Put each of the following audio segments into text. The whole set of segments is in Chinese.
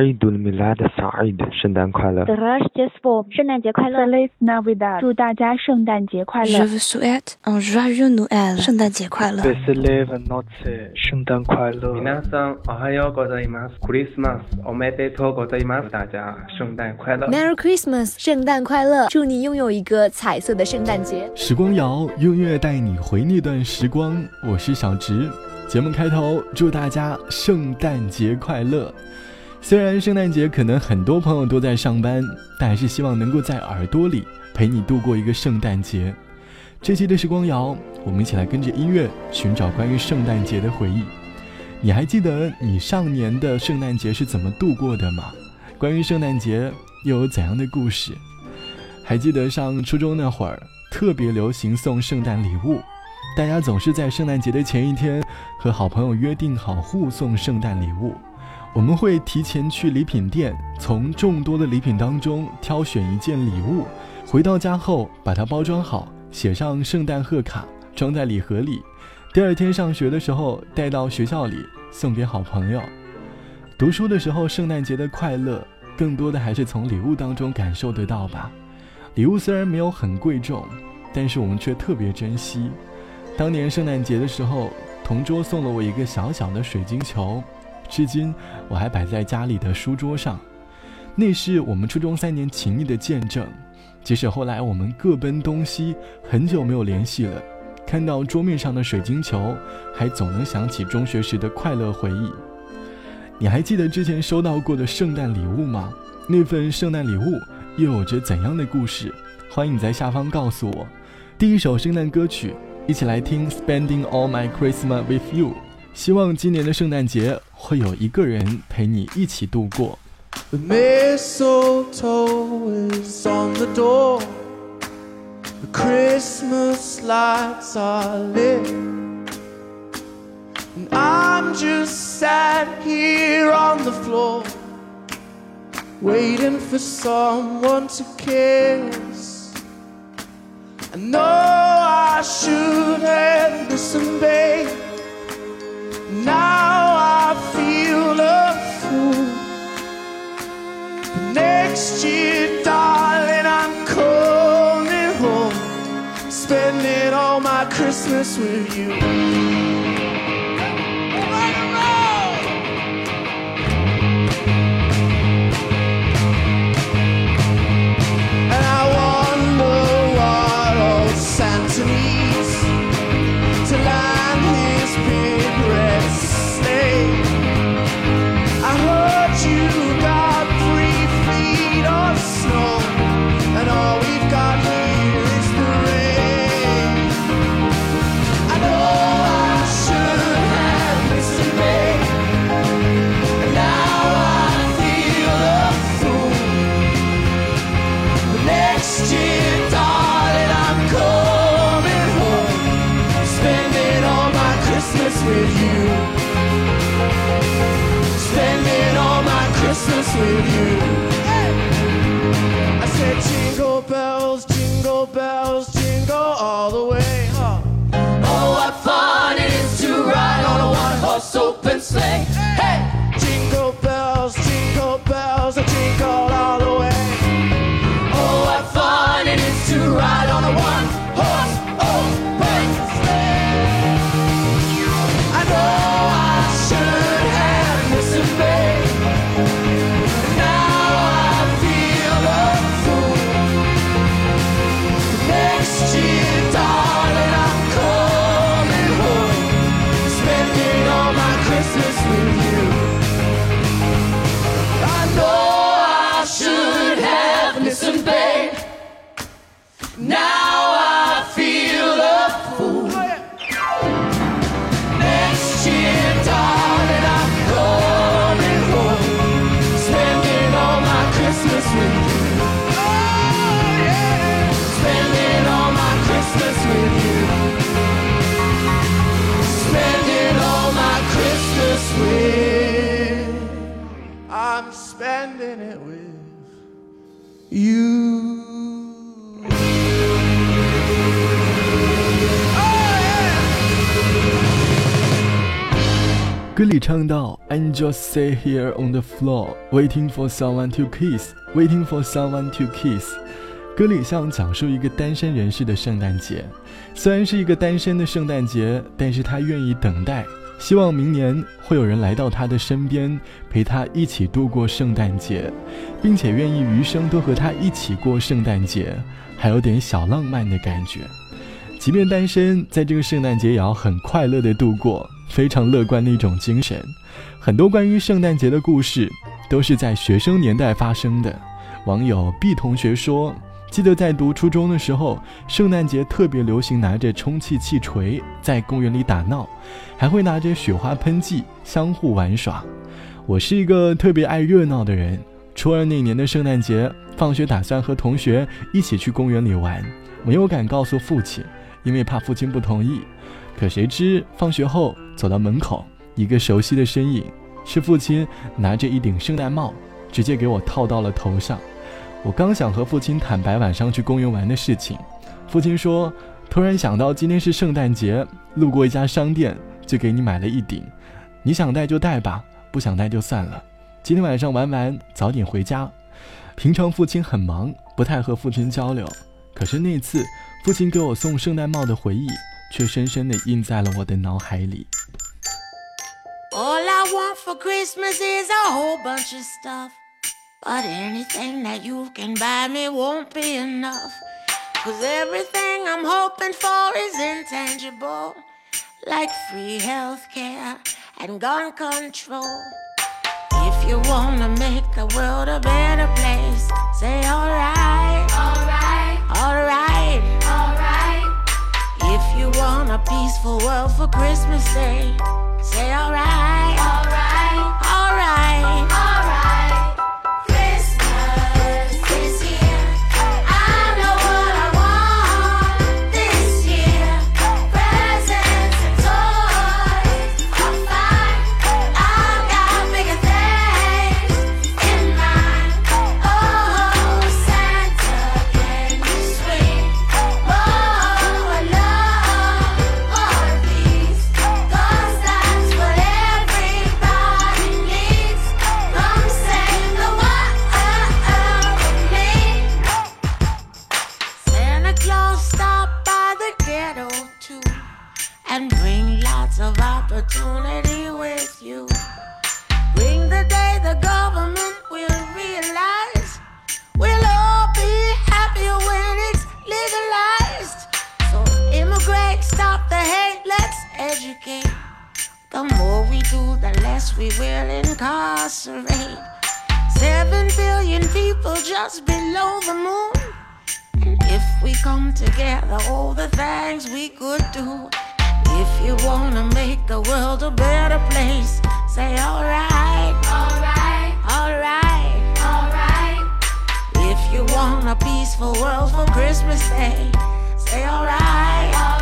圣诞快乐！圣诞节快乐！祝大家圣诞节快乐！圣诞节快乐！圣诞快乐！皆さんおはようございます。クリスマスおめでとうございます。大家圣诞快乐！Merry Christmas，圣诞快乐！祝你拥有一个彩色的圣诞节。时光谣用音乐带你回那段时光，我是小植。节目开头，祝大家圣诞节快乐！ 虽然圣诞节可能很多朋友都在上班，但还是希望能够在耳朵里陪你度过一个圣诞节。这期的时光谣，我们一起来跟着音乐寻找关于圣诞节的回忆。你还记得你上年的圣诞节是怎么度过的吗？关于圣诞节又有怎样的故事？还记得上初中那会儿特别流行送圣诞礼物，大家总是在圣诞节的前一天和好朋友约定好互送圣诞礼物。我们会提前去礼品店，从众多的礼品当中挑选一件礼物，回到家后把它包装好，写上圣诞贺卡，装在礼盒里。第二天上学的时候带到学校里送给好朋友。读书的时候，圣诞节的快乐更多的还是从礼物当中感受得到吧。礼物虽然没有很贵重，但是我们却特别珍惜。当年圣诞节的时候，同桌送了我一个小小的水晶球。至今我还摆在家里的书桌上，那是我们初中三年情谊的见证。即使后来我们各奔东西，很久没有联系了，看到桌面上的水晶球，还总能想起中学时的快乐回忆。你还记得之前收到过的圣诞礼物吗？那份圣诞礼物又有着怎样的故事？欢迎你在下方告诉我。第一首圣诞歌曲，一起来听《Spending All My Christmas with You》。希望今年的圣诞节会有一个人陪你一起度过。The mistletoe is on the door. The Christmas lights are lit. And I'm just sat here on the floor, waiting for someone to kiss. I know I should have listened, babe. Year, darling, I'm coming home, spending all my Christmas with you. 里唱到，I'm just sit here on the floor, waiting for someone to kiss, waiting for someone to kiss。歌里像讲述一个单身人士的圣诞节，虽然是一个单身的圣诞节，但是他愿意等待，希望明年会有人来到他的身边，陪他一起度过圣诞节，并且愿意余生都和他一起过圣诞节，还有点小浪漫的感觉。即便单身，在这个圣诞节也要很快乐的度过，非常乐观的一种精神。很多关于圣诞节的故事，都是在学生年代发生的。网友 B 同学说。记得在读初中的时候，圣诞节特别流行拿着充气气锤在公园里打闹，还会拿着雪花喷剂相互玩耍。我是一个特别爱热闹的人。初二那年的圣诞节，放学打算和同学一起去公园里玩，没有敢告诉父亲，因为怕父亲不同意。可谁知放学后走到门口，一个熟悉的身影，是父亲拿着一顶圣诞帽，直接给我套到了头上。我刚想和父亲坦白晚上去公园玩的事情，父亲说：“突然想到今天是圣诞节，路过一家商店，就给你买了一顶，你想戴就戴吧，不想戴就算了。今天晚上玩完早点回家。”平常父亲很忙，不太和父亲交流，可是那次父亲给我送圣诞帽的回忆，却深深地印在了我的脑海里。For Christmas is a whole bunch of stuff. But anything that you can buy me won't be enough. Cause everything I'm hoping for is intangible, like free healthcare and gun control. If you wanna make the world a better place, say alright, alright, alright, alright. If you want a peaceful world for Christmas Day, say alright, alright, Alright. Alright. We will incarcerate seven billion people just below the moon. If we come together, all the things we could do. If you wanna make the world a better place, say alright, alright, alright, alright. If you want a peaceful world for Christmas Day, say alright, alright,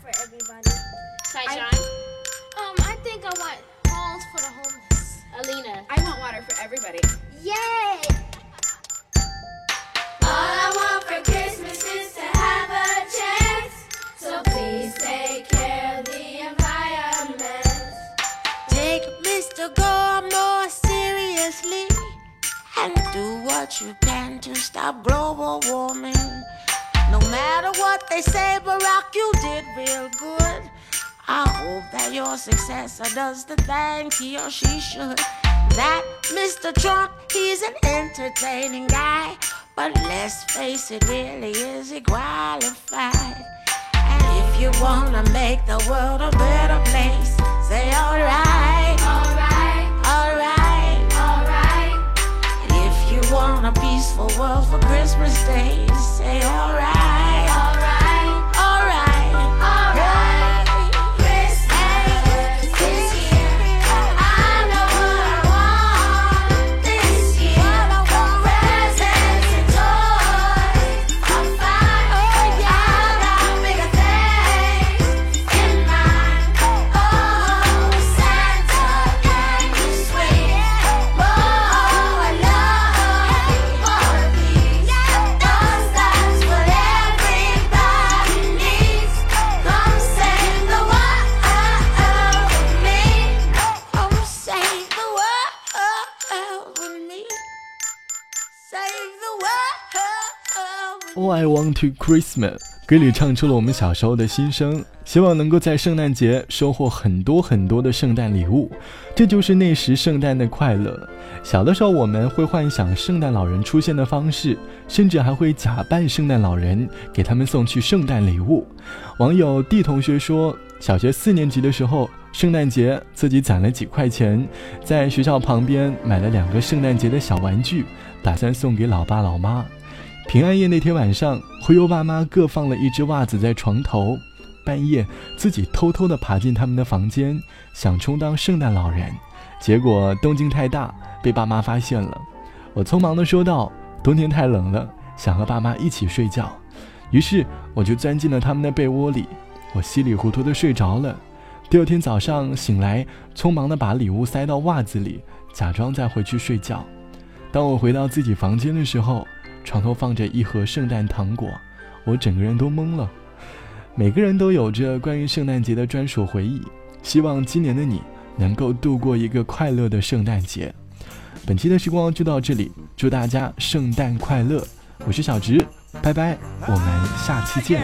for everybody. Saishan? Um, I think I want balls for the homeless. Alina? I want water for everybody. Yay! All I want for Christmas is to have a chance. So please take care of the environment. Take Mr. Gore more seriously. And do what you can to stop global warming. No matter what they say, Barack, you did real good. I hope that your successor does the thing he or she should. That Mr. Trump, he's an entertaining guy. But let's face it, really is he qualified? And if you wanna make the world a better place, say alright. Want a peaceful world for Christmas Day. Say alright, to Christmas，歌里唱出了我们小时候的心声，希望能够在圣诞节收获很多很多的圣诞礼物，这就是那时圣诞的快乐。小的时候，我们会幻想圣诞老人出现的方式，甚至还会假扮圣诞老人给他们送去圣诞礼物。网友 D 同学说，小学四年级的时候，圣诞节自己攒了几块钱，在学校旁边买了两个圣诞节的小玩具，打算送给老爸老妈。平安夜那天晚上，忽悠爸妈各放了一只袜子在床头，半夜自己偷偷地爬进他们的房间，想充当圣诞老人，结果动静太大，被爸妈发现了。我匆忙地说道：“冬天太冷了，想和爸妈一起睡觉。”于是我就钻进了他们的被窝里，我稀里糊涂地睡着了。第二天早上醒来，匆忙地把礼物塞到袜子里，假装再回去睡觉。当我回到自己房间的时候，床头放着一盒圣诞糖果，我整个人都懵了。每个人都有着关于圣诞节的专属回忆，希望今年的你能够度过一个快乐的圣诞节。本期的时光就到这里，祝大家圣诞快乐！我是小直，拜拜，我们下期见。